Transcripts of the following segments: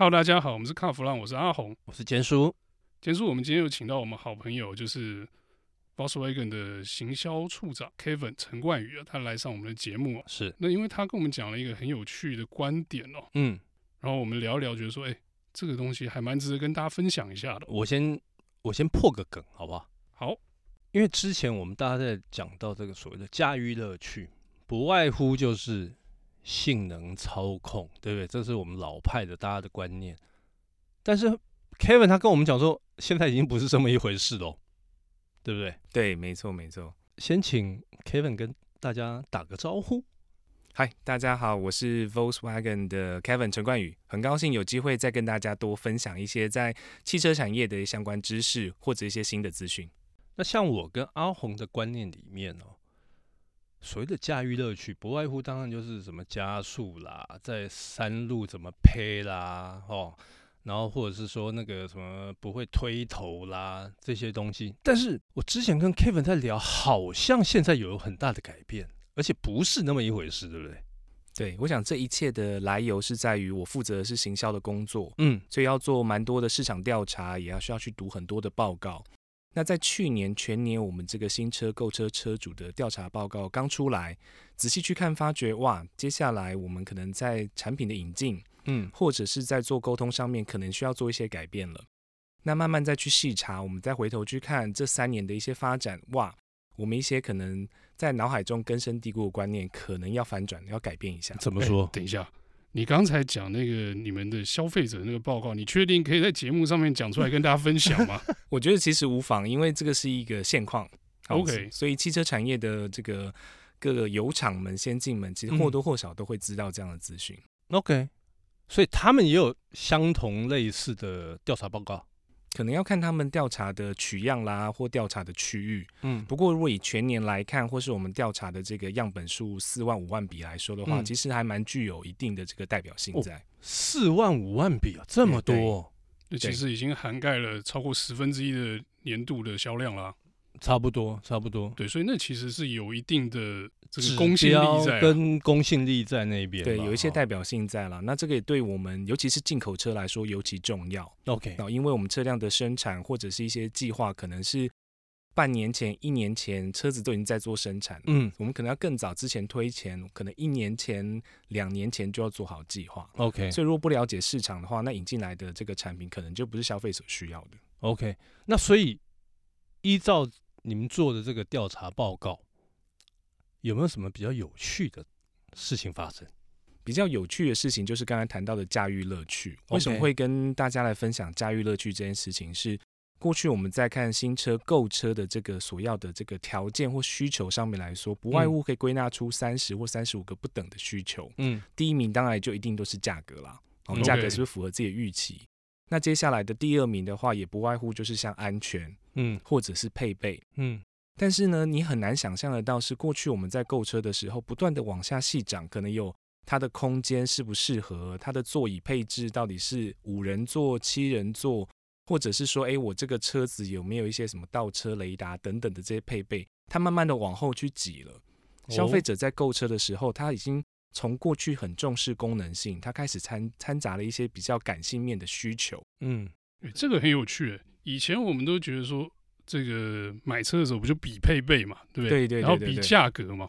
Hello，大家好，我们是卡弗朗，我是阿红，我是坚叔。坚叔，我们今天又请到我们好朋友，就是 Volkswagen 的行销处长 Kevin 陈冠宇啊，他来上我们的节目啊。是，那因为他跟我们讲了一个很有趣的观点哦，嗯，然后我们聊一聊，觉得说，哎，这个东西还蛮值得跟大家分享一下的。我先我先破个梗，好不好？好，因为之前我们大家在讲到这个所谓的驾驭乐趣，不外乎就是。性能操控，对不对？这是我们老派的大家的观念。但是 Kevin 他跟我们讲说，现在已经不是这么一回事喽，对不对？对，没错，没错。先请 Kevin 跟大家打个招呼。嗨，大家好，我是 Volkswagen 的 Kevin 陈冠宇，很高兴有机会再跟大家多分享一些在汽车产业的相关知识或者一些新的资讯。那像我跟阿红的观念里面哦。所谓的驾驭乐趣，不外乎当然就是什么加速啦，在山路怎么配啦，哦，然后或者是说那个什么不会推头啦这些东西。但是我之前跟 Kevin 在聊，好像现在有很大的改变，而且不是那么一回事，对不对？对，我想这一切的来由是在于我负责的是行销的工作，嗯，所以要做蛮多的市场调查，也要需要去读很多的报告。那在去年全年，我们这个新车购车车主的调查报告刚出来，仔细去看，发觉哇，接下来我们可能在产品的引进，嗯，或者是在做沟通上面，可能需要做一些改变了。那慢慢再去细查，我们再回头去看这三年的一些发展，哇，我们一些可能在脑海中根深蒂固的观念，可能要反转，要改变一下。怎么说？等一下。你刚才讲那个你们的消费者那个报告，你确定可以在节目上面讲出来跟大家分享吗？我觉得其实无妨，因为这个是一个现况。OK，所以汽车产业的这个各个油厂们、先进们，其实或多或少都会知道这样的资讯。嗯。OK，所以他们也有相同类似的调查报告。可能要看他们调查的取样啦，或调查的区域。嗯，不过如果以全年来看，或是我们调查的这个样本数四万五万笔来说的话，嗯、其实还蛮具有一定的这个代表性在。四、哦、万五万笔啊，这么多，那其实已经涵盖了超过十分之一的年度的销量了。差不多，差不多。对，所以那其实是有一定的这个公信力在，跟公信力在那边。对，有一些代表性在了。那这个也对我们，尤其是进口车来说尤其重要。OK，那因为我们车辆的生产或者是一些计划，可能是半年前、一年前车子都已经在做生产。嗯，我们可能要更早之前推前，可能一年前、两年前就要做好计划。OK，所以如果不了解市场的话，那引进来的这个产品可能就不是消费者需要的。OK，那所以依照。你们做的这个调查报告有没有什么比较有趣的事情发生？比较有趣的事情就是刚才谈到的驾驭乐趣。为什么会跟大家来分享驾驭乐趣这件事情？是过去我们在看新车购车的这个所要的这个条件或需求上面来说，不外乎可以归纳出三十或三十五个不等的需求。嗯，第一名当然就一定都是价格啦。哦，价格是不是符合自己的预期？那接下来的第二名的话，也不外乎就是像安全，嗯，或者是配备，嗯。但是呢，你很难想象得到，是过去我们在购车的时候，不断的往下细讲，可能有它的空间适不适合，它的座椅配置到底是五人座、七人座，或者是说，哎，我这个车子有没有一些什么倒车雷达等等的这些配备，它慢慢的往后去挤了。消费者在购车的时候，他已经。从过去很重视功能性，它开始掺掺杂了一些比较感性面的需求。嗯，这个很有趣。以前我们都觉得说，这个买车的时候不就比配备嘛，对不对？对对对对对。然后比价格嘛。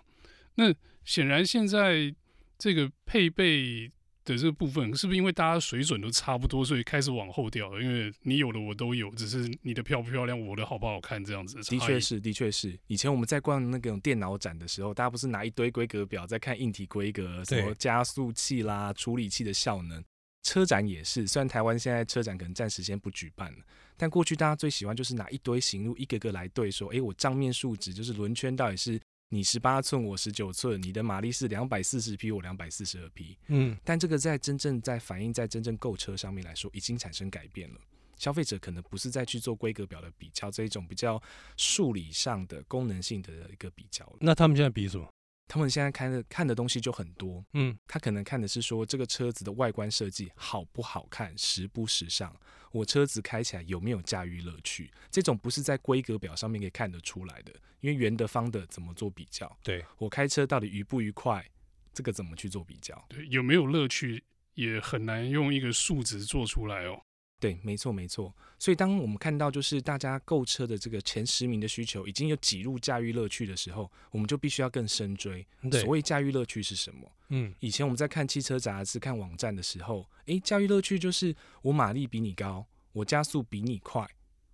那显然现在这个配备。的这个部分是不是因为大家水准都差不多，所以开始往后掉了？因为你有的我都有，只是你的漂不漂亮，我的好不好看这样子。的确是，的确是。以前我们在逛那种电脑展的时候，大家不是拿一堆规格表在看硬体规格，什么加速器啦、处理器的效能。车展也是，虽然台湾现在车展可能暂时先不举办了，但过去大家最喜欢就是拿一堆行路一个个来对，说，哎，我账面数值就是轮圈到底是。你十八寸，我十九寸，你的马力是两百四十匹，我两百四十二匹。嗯，但这个在真正在反映在真正购车上面来说，已经产生改变了。消费者可能不是再去做规格表的比较，这一种比较数理上的功能性的一个比较。那他们现在比什么？他们现在看的看的东西就很多，嗯，他可能看的是说这个车子的外观设计好不好看，时不时尚，我车子开起来有没有驾驭乐趣，这种不是在规格表上面可以看得出来的，因为圆的方的怎么做比较？对，我开车到底愉不愉快，这个怎么去做比较？对，有没有乐趣也很难用一个数值做出来哦。对，没错没错。所以当我们看到就是大家购车的这个前十名的需求已经有挤入驾驭乐趣的时候，我们就必须要更深追。对所谓驾驭乐趣是什么？嗯，以前我们在看汽车杂志、看网站的时候，诶，驾驭乐趣就是我马力比你高，我加速比你快，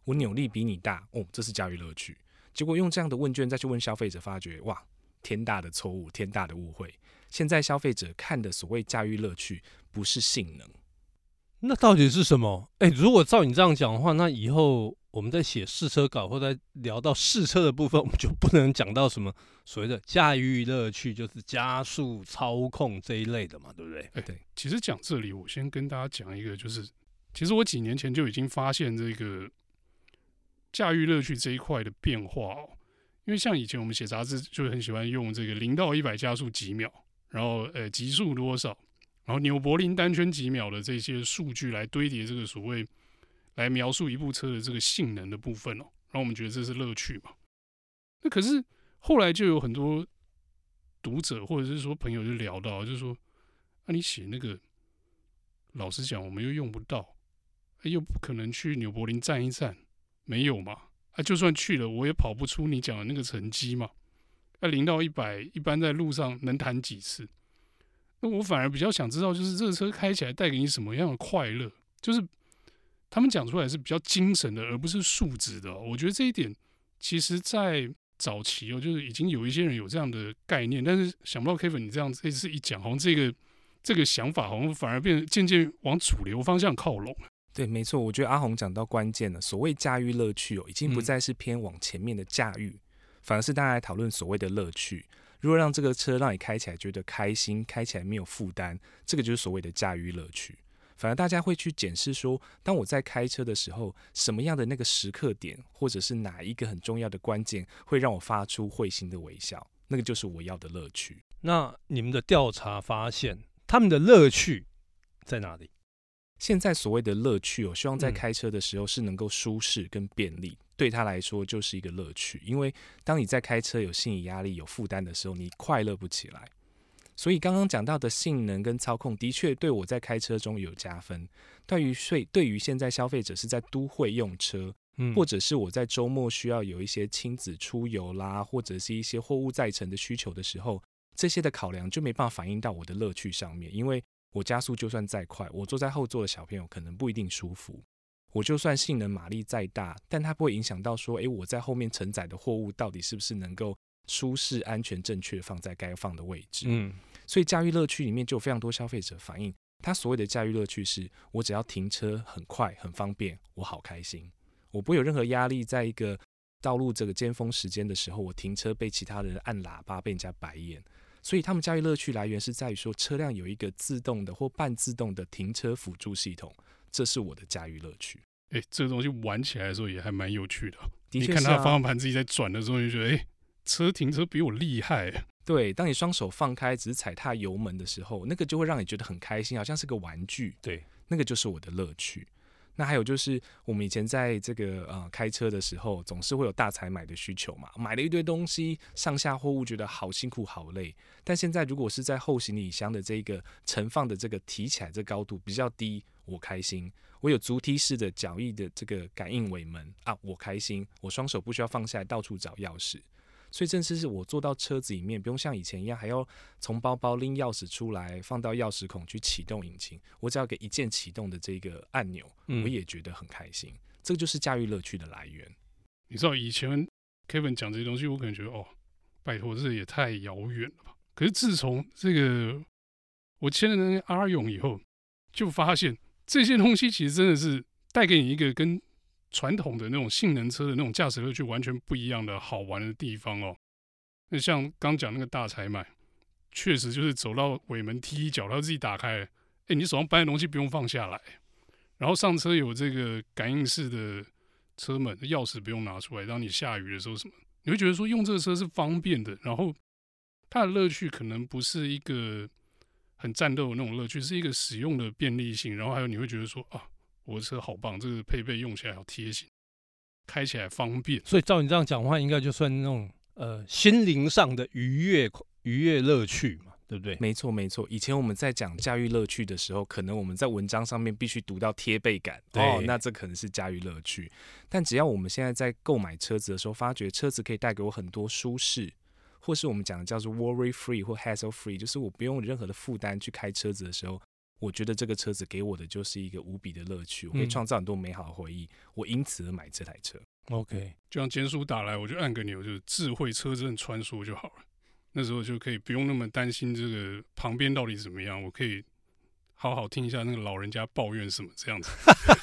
我扭力比你大，哦，这是驾驭乐趣。结果用这样的问卷再去问消费者，发觉哇，天大的错误，天大的误会。现在消费者看的所谓驾驭乐趣，不是性能。那到底是什么？哎、如果照你这样讲的话，那以后我们在写试车稿或在聊到试车的部分，我们就不能讲到什么所谓的驾驭乐趣，就是加速、操控这一类的嘛，对不对？哎，对。其实讲这里，我先跟大家讲一个，就是其实我几年前就已经发现这个驾驭乐趣这一块的变化哦。因为像以前我们写杂志，就很喜欢用这个零到一百加速几秒，然后呃极速多少。然后纽柏林单圈几秒的这些数据来堆叠这个所谓来描述一部车的这个性能的部分哦，然后我们觉得这是乐趣嘛。那可是后来就有很多读者或者是说朋友就聊到，就是说，那、啊、你写那个，老实讲，我们又用不到，又不可能去纽柏林站一站，没有嘛？啊，就算去了，我也跑不出你讲的那个成绩嘛。那零到一百，一般在路上能弹几次？那我反而比较想知道，就是这个车开起来带给你什么样的快乐？就是他们讲出来是比较精神的，而不是数值的哦。我觉得这一点，其实，在早期哦，就是已经有一些人有这样的概念，但是想不到 Kevin 你这样这次一讲，好像这个这个想法好像反而变渐渐往主流方向靠拢。对，没错，我觉得阿红讲到关键了。所谓驾驭乐趣哦，已经不再是偏往前面的驾驭，嗯、反而是大家来讨论所谓的乐趣。如果让这个车让你开起来觉得开心，开起来没有负担，这个就是所谓的驾驭乐趣。反而大家会去检视说，当我在开车的时候，什么样的那个时刻点，或者是哪一个很重要的关键，会让我发出会心的微笑，那个就是我要的乐趣。那你们的调查发现，他们的乐趣在哪里？现在所谓的乐趣，我希望在开车的时候是能够舒适跟便利，嗯、对他来说就是一个乐趣。因为当你在开车有心理压力、有负担的时候，你快乐不起来。所以刚刚讲到的性能跟操控，的确对我在开车中有加分。对于税对于现在消费者是在都会用车，嗯、或者是我在周末需要有一些亲子出游啦，或者是一些货物载乘的需求的时候，这些的考量就没办法反映到我的乐趣上面，因为。我加速就算再快，我坐在后座的小朋友可能不一定舒服。我就算性能马力再大，但它不会影响到说，诶，我在后面承载的货物到底是不是能够舒适、安全、正确放在该放的位置？嗯，所以驾驭乐趣里面就有非常多消费者反映，他所谓的驾驭乐趣是我只要停车很快、很方便，我好开心，我不会有任何压力，在一个道路这个尖峰时间的时候，我停车被其他人按喇叭，被人家白眼。所以他们驾驭乐趣来源是在于说，车辆有一个自动的或半自动的停车辅助系统，这是我的驾驭乐趣。哎、欸，这个东西玩起来的时候也还蛮有趣的。的确、啊、你看它方向盘自己在转的时候，就觉得哎、欸，车停车比我厉害。对，当你双手放开，只是踩踏油门的时候，那个就会让你觉得很开心，好像是个玩具。对，那个就是我的乐趣。那还有就是，我们以前在这个呃开车的时候，总是会有大采买的需求嘛，买了一堆东西，上下货物觉得好辛苦好累。但现在如果是在后行李箱的这个盛放的这个提起来这高度比较低，我开心。我有足踢式的脚翼的这个感应尾门啊，我开心。我双手不需要放下来到处找钥匙。所以，正是是我坐到车子里面，不用像以前一样还要从包包拎钥匙出来，放到钥匙孔去启动引擎。我只要给一键启动的这个按钮，嗯、我也觉得很开心。这个就是驾驭乐趣的来源。你知道以前 Kevin 讲这些东西，我可能觉得哦，拜托，这也太遥远了吧。可是自从这个我签了那个阿勇以后，就发现这些东西其实真的是带给你一个跟。传统的那种性能车的那种驾驶乐趣完全不一样的好玩的地方哦。那像刚讲那个大采买，确实就是走到尾门踢一脚，它自己打开。哎，你手上搬的东西不用放下来，然后上车有这个感应式的车门，钥匙不用拿出来。当你下雨的时候什么，你会觉得说用这个车是方便的。然后它的乐趣可能不是一个很战斗的那种乐趣，是一个使用的便利性。然后还有你会觉得说啊。我的车好棒，这个配备用起来好贴心，开起来方便。所以照你这样讲话，应该就算那种呃心灵上的愉悦愉悦乐趣嘛，对不对？没错，没错。以前我们在讲驾驭乐趣的时候，可能我们在文章上面必须读到贴背感，哦，那这可能是驾驭乐趣。但只要我们现在在购买车子的时候，发觉车子可以带给我很多舒适，或是我们讲的叫做 worry free 或 hassle free，就是我不用任何的负担去开车子的时候，我觉得这个车子给我的就是一个无比的乐趣，我可以创造很多美好的回忆，我因此而买这台车。OK，就像简叔打来，我就按个钮，就是智慧车阵穿梭就好了。那时候就可以不用那么担心这个旁边到底怎么样，我可以好好听一下那个老人家抱怨什么这样子。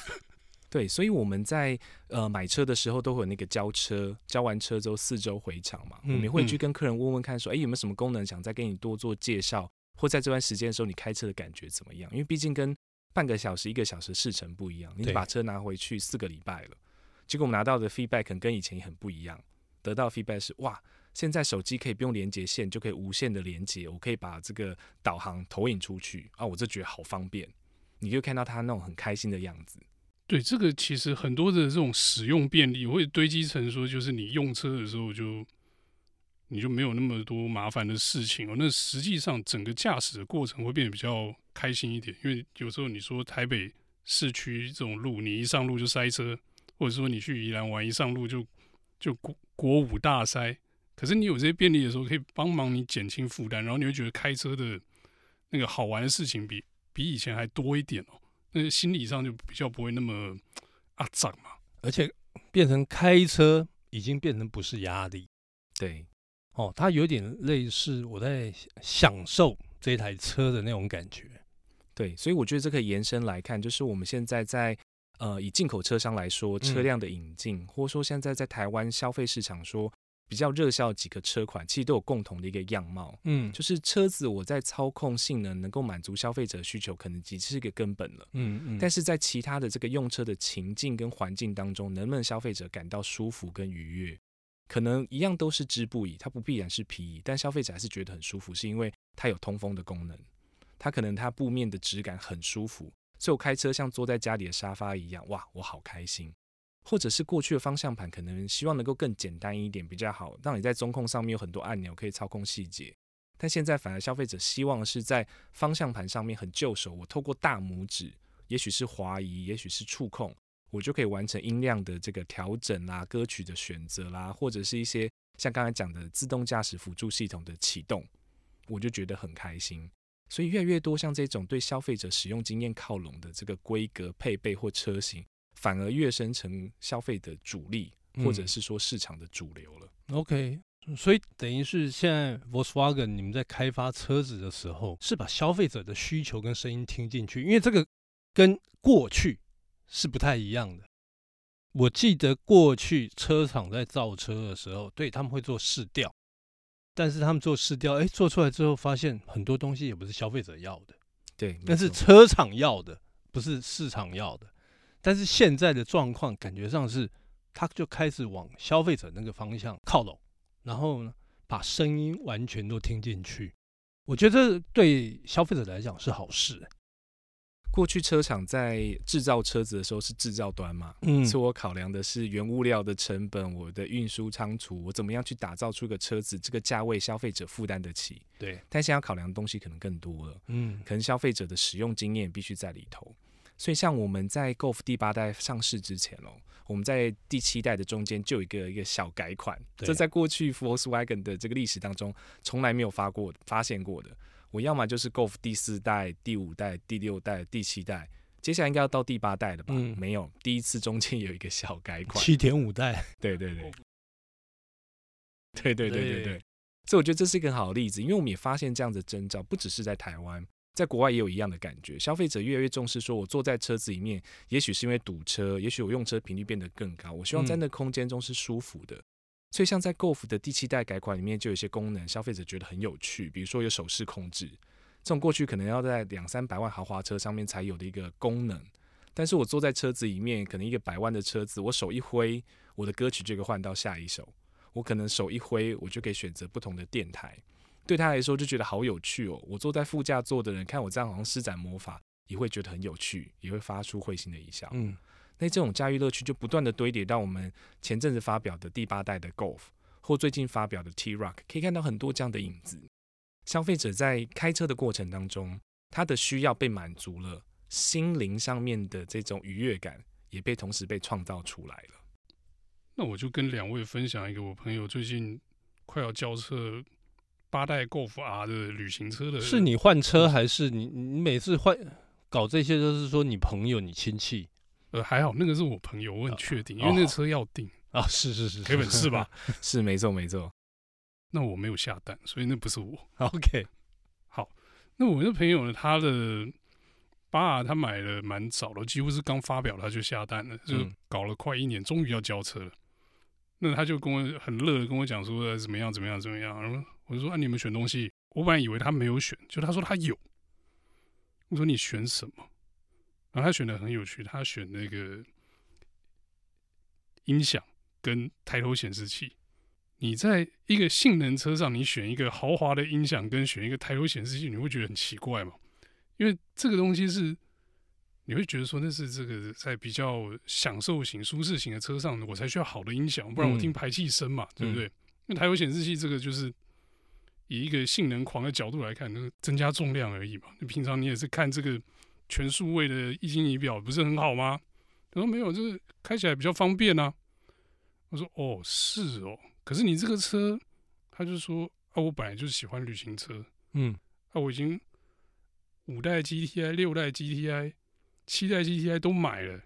对，所以我们在呃买车的时候都会有那个交车，交完车之后四周回厂嘛，嗯、我们也会去跟客人问问看说，说、嗯、哎有没有什么功能想再给你多做介绍，或在这段时间的时候你开车的感觉怎么样？因为毕竟跟半个小时、一个小时试乘不一样，你把车拿回去四个礼拜了，结果我们拿到的 feedback 可能跟以前也很不一样，得到 feedback 是哇。现在手机可以不用连接线，就可以无线的连接，我可以把这个导航投影出去啊，我就觉得好方便。你就看到他那种很开心的样子。对，这个其实很多的这种使用便利会堆积成说，就是你用车的时候就你就没有那么多麻烦的事情哦。那实际上整个驾驶的过程会变得比较开心一点，因为有时候你说台北市区这种路，你一上路就塞车，或者说你去宜兰玩，一上路就就国国五大塞。可是你有这些便利的时候，可以帮忙你减轻负担，然后你会觉得开车的那个好玩的事情比比以前还多一点哦。那心理上就比较不会那么阿杂嘛，而且变成开车已经变成不是压力，对，哦，它有点类似我在享受这台车的那种感觉。对，所以我觉得这可以延伸来看，就是我们现在在呃以进口车商来说，车辆的引进，嗯、或者说现在在台湾消费市场说。比较热销的几个车款，其实都有共同的一个样貌，嗯，就是车子我在操控性能能够满足消费者需求，可能只是一个根本了，嗯嗯。但是在其他的这个用车的情境跟环境当中，能不能消费者感到舒服跟愉悦，可能一样都是织布椅，它不必然是皮椅，但消费者还是觉得很舒服，是因为它有通风的功能，它可能它布面的质感很舒服，所以我开车像坐在家里的沙发一样，哇，我好开心。或者是过去的方向盘，可能希望能够更简单一点比较好，让你在中控上面有很多按钮可以操控细节。但现在反而消费者希望是在方向盘上面很就手，我透过大拇指，也许是滑移，也许是触控，我就可以完成音量的这个调整啦、歌曲的选择啦，或者是一些像刚才讲的自动驾驶辅助系统的启动，我就觉得很开心。所以越来越多像这种对消费者使用经验靠拢的这个规格配备或车型。反而跃升成消费的主力，或者是说市场的主流了。嗯、OK，所以等于是现在 Volkswagen 你们在开发车子的时候，是把消费者的需求跟声音听进去，因为这个跟过去是不太一样的。我记得过去车厂在造车的时候，对他们会做试调，但是他们做试调，哎，做出来之后发现很多东西也不是消费者要的，对，但是车厂要的，不是市场要的。但是现在的状况感觉上是，他就开始往消费者那个方向靠拢，然后呢，把声音完全都听进去。我觉得对消费者来讲是好事。过去车厂在制造车子的时候是制造端嘛，嗯，所以我考量的是原物料的成本，我的运输仓储，我怎么样去打造出一个车子，这个价位消费者负担得起。对，但现在要考量的东西可能更多了，嗯，可能消费者的使用经验必须在里头。所以，像我们在 Golf 第八代上市之前哦，我们在第七代的中间就有一个一个小改款，这在过去 Volkswagen 的这个历史当中从来没有发过发现过的。我要么就是 Golf 第四代、第五代、第六代、第七代，接下来应该要到第八代了吧？嗯，没有，第一次中间有一个小改款，七点五代，对对对，对对对对对，所以我觉得这是一个很好的例子，因为我们也发现这样的征兆，不只是在台湾。在国外也有一样的感觉，消费者越来越重视，说我坐在车子里面，也许是因为堵车，也许我用车频率变得更高，我希望在那空间中是舒服的。嗯。所以像在 Golf 的第七代改款里面，就有一些功能，消费者觉得很有趣，比如说有手势控制，这种过去可能要在两三百万豪华车上面才有的一个功能，但是我坐在车子里面，可能一个百万的车子，我手一挥，我的歌曲就可以换到下一首，我可能手一挥，我就可以选择不同的电台。对他来说就觉得好有趣哦！我坐在副驾座的人看我这样好像施展魔法，也会觉得很有趣，也会发出会心的一笑。嗯，那这种驾驭乐趣就不断的堆叠到我们前阵子发表的第八代的 Golf，或最近发表的 T Rock，可以看到很多这样的影子。消费者在开车的过程当中，他的需要被满足了，心灵上面的这种愉悦感也被同时被创造出来了。那我就跟两位分享一个我朋友最近快要交车八代 Golf R 的旅行车的。是你换车还是你你每次换搞这些都是说你朋友你亲戚？呃，还好那个是我朋友，我很确定，因为那个车要订啊，是是是，赔本是吧？是没错没错。那我没有下单，所以那不是我。OK，好，那我那朋友呢？他的八 R 他买了蛮早的，几乎是刚发表他就下单了，就搞了快一年，终于要交车了。那他就跟我很乐的跟我讲说怎么样怎么样怎么样，然后我就说啊，你们选东西，我本来以为他没有选，就他说他有。我说你选什么？然后他选的很有趣，他选那个音响跟抬头显示器。你在一个性能车上，你选一个豪华的音响跟选一个抬头显示器，你会觉得很奇怪嘛？因为这个东西是。你会觉得说那是这个在比较享受型、舒适型的车上，我才需要好的音响，不然我听排气声嘛，对不对？因为抬头显示器这个就是以一个性能狂的角度来看，那个增加重量而已嘛。你平常你也是看这个全数位的液晶仪表，不是很好吗？他说没有，就是开起来比较方便啊。我说哦，是哦，可是你这个车，他就说啊，我本来就是喜欢旅行车，嗯，啊，我已经五代 GTI、六代 GTI。七代 GTI 都买了，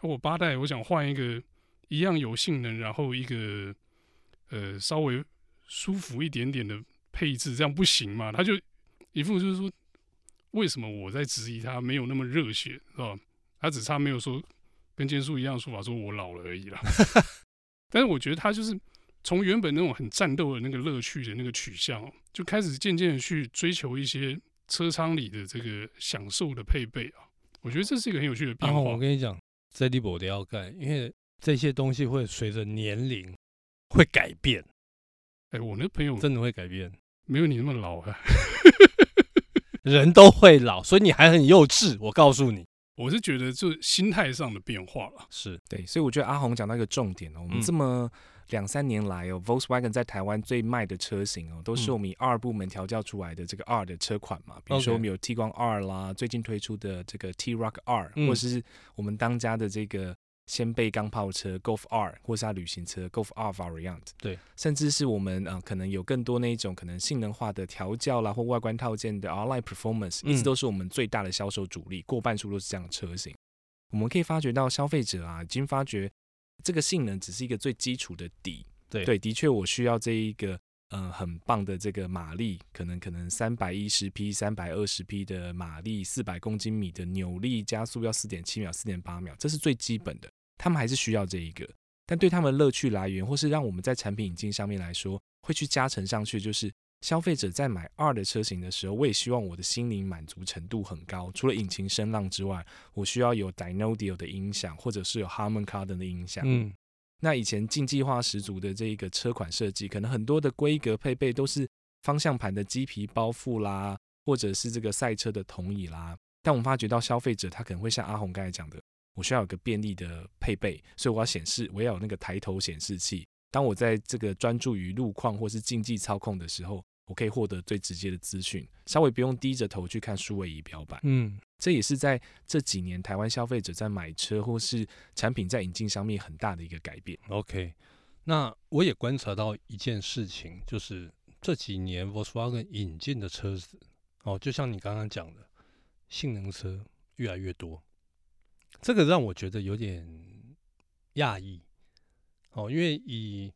我八代我想换一个一样有性能，然后一个呃稍微舒服一点点的配置，这样不行吗？他就一副就是说，为什么我在质疑他没有那么热血，是吧？他只差没有说跟坚叔一样的说法，说我老了而已啦。但是我觉得他就是从原本那种很战斗的那个乐趣的那个取向，就开始渐渐的去追求一些车舱里的这个享受的配备啊。我觉得这是一个很有趣的变化。我跟你讲，这里我都要干，因为这些东西会随着年龄会改变。哎，我那朋友真的会改变，没有你那么老啊。人都会老，所以你还很幼稚。我告诉你，我是觉得就心态上的变化了。是对，所以我觉得阿红讲到一个重点哦，我们这么。两三年来哦，Volkswagen 在台湾最卖的车型哦，都是我们以 R 部门调教出来的这个 R 的车款嘛。比如说我们有 Tiguan R 啦，最近推出的这个 T Rock R，或者是我们当家的这个掀背钢炮车 Golf R，或是它旅行车 Golf R Variant。对，甚至是我们啊、呃，可能有更多那一种可能性能化的调教啦，或外观套件的 R-Line Performance，一直都是我们最大的销售主力，过半数都是这样的车型。我们可以发觉到消费者啊，已经发觉这个性能只是一个最基础的底。对，对，的确，我需要这一个呃很棒的这个马力，可能可能三百一十匹、三百二十匹的马力，四百公斤米的扭力，加速要四点七秒、四点八秒，这是最基本的。他们还是需要这一个，但对他们乐趣来源，或是让我们在产品引进上面来说，会去加成上去，就是消费者在买二的车型的时候，我也希望我的心灵满足程度很高。除了引擎声浪之外，我需要有 Dynaudio 的音响，或者是有 Harman Kardon 的音响。嗯。那以前竞技化十足的这一个车款设计，可能很多的规格配备都是方向盘的鸡皮包覆啦，或者是这个赛车的同椅啦。但我们发觉到消费者他可能会像阿红刚才讲的，我需要有个便利的配备，所以我要显示，我要有那个抬头显示器。当我在这个专注于路况或是竞技操控的时候，我可以获得最直接的资讯，稍微不用低着头去看数位仪表板。嗯。这也是在这几年台湾消费者在买车或是产品在引进上面很大的一个改变。OK，那我也观察到一件事情，就是这几年 Volkswagen 引进的车子，哦，就像你刚刚讲的，性能车越来越多，这个让我觉得有点讶异。哦，因为以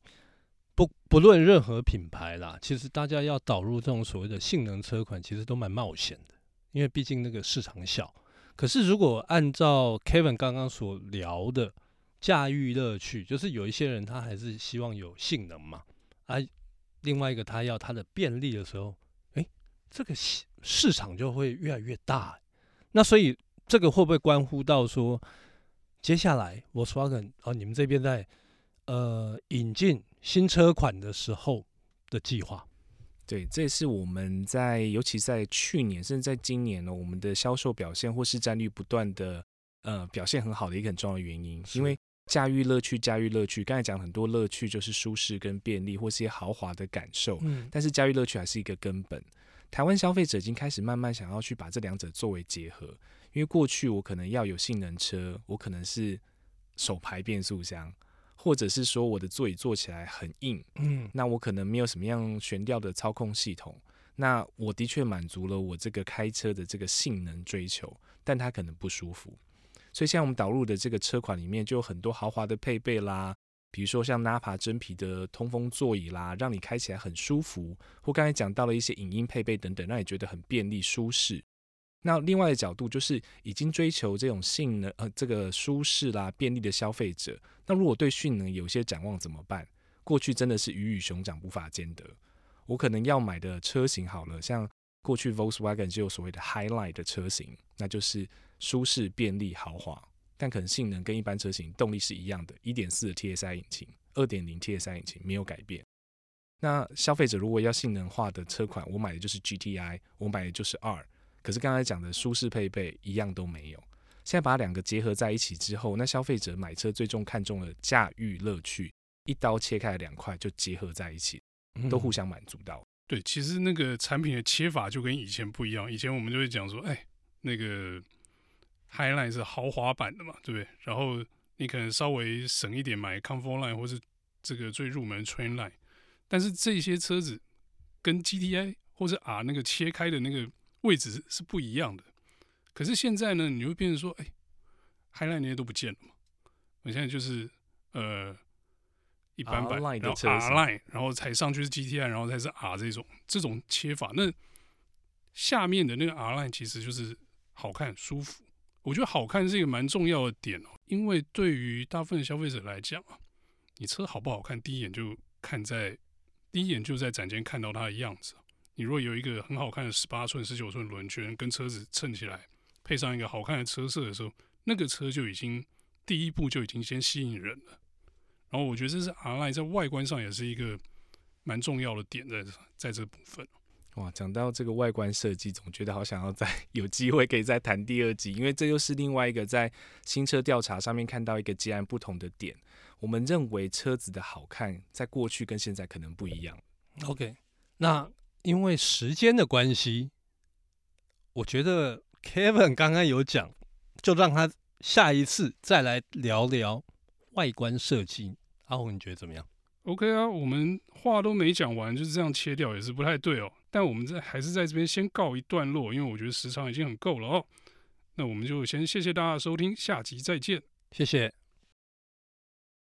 不不论任何品牌啦，其实大家要导入这种所谓的性能车款，其实都蛮冒险的。因为毕竟那个市场小，可是如果按照 Kevin 刚刚所聊的驾驭乐趣，就是有一些人他还是希望有性能嘛，啊，另外一个他要他的便利的时候，诶，这个市市场就会越来越大。那所以这个会不会关乎到说，接下来 Volkswagen 哦，你们这边在呃引进新车款的时候的计划？对，这也是我们在，尤其在去年，甚至在今年呢，我们的销售表现或市占率不断的呃表现很好的一个很重要的原因，因为驾驭乐趣，驾驭乐趣，刚才讲很多乐趣就是舒适跟便利或是一些豪华的感受，嗯，但是驾驭乐趣还是一个根本。台湾消费者已经开始慢慢想要去把这两者作为结合，因为过去我可能要有性能车，我可能是手排变速箱，或者是说我的座椅坐起来很硬，嗯，那我可能没有什么样悬吊的操控系统，那我的确满足了我这个开车的这个性能追求，但它可能不舒服，所以现在我们导入的这个车款里面就有很多豪华的配备啦。比如说像 Nappa 真皮的通风座椅啦，让你开起来很舒服；或刚才讲到了一些影音配备等等，让你觉得很便利舒适。那另外的角度就是已经追求这种性能呃这个舒适啦、便利的消费者，那如果对性能有些展望怎么办？过去真的是鱼与熊掌无法兼得。我可能要买的车型好了，像过去 Volkswagen 就有所谓的 Highline 的车型，那就是舒适、便利、豪华。但可能性能跟一般车型动力是一样的，一点四的 TSI 引擎，二点零 TSI 引擎没有改变。那消费者如果要性能化的车款，我买的就是 GTI，我买的就是 R。可是刚才讲的舒适配备一样都没有。现在把两个结合在一起之后，那消费者买车最终看中了驾驭乐趣，一刀切开两块就结合在一起，都互相满足到。嗯。对，其实那个产品的切法就跟以前不一样。以前我们就会讲说，哎，那个。Highline 是豪华版的嘛，对不对？然后你可能稍微省一点买 Comfort Line 或是这个最入门 Train Line，但是这些车子跟 GTI 或者 R 那个切开的那个位置是不一样的。可是现在呢，你会变成说，哎，Highline 那些都不见了嘛？我现在就是呃一般般，然后 R Line，然后才上去是 GTI，然后才是 R 这种这种切法。那下面的那个 R Line 其实就是好看舒服。我觉得好看是一个蛮重要的点哦，因为对于大部分的消费者来讲啊，你车好不好看，第一眼就看在第一眼就在展间看到它的样子。你如果有一个很好看的十八寸、十九寸轮圈跟车子衬起来，配上一个好看的车色的时候，那个车就已经第一步就已经先吸引人了。然后我觉得这是 R-Line 在外观上也是一个蛮重要的点在在这部分。哇，讲到这个外观设计，总觉得好想要再有机会可以再谈第二集，因为这又是另外一个在新车调查上面看到一个截然不同的点。我们认为车子的好看，在过去跟现在可能不一样。OK，那因为时间的关系，我觉得 Kevin 刚刚有讲，就让他下一次再来聊聊外观设计。阿红，你觉得怎么样？OK 啊，我们话都没讲完，就是这样切掉也是不太对哦。但我们在还是在这边先告一段落，因为我觉得时长已经很够了哦。那我们就先谢谢大家的收听，下集再见，谢谢。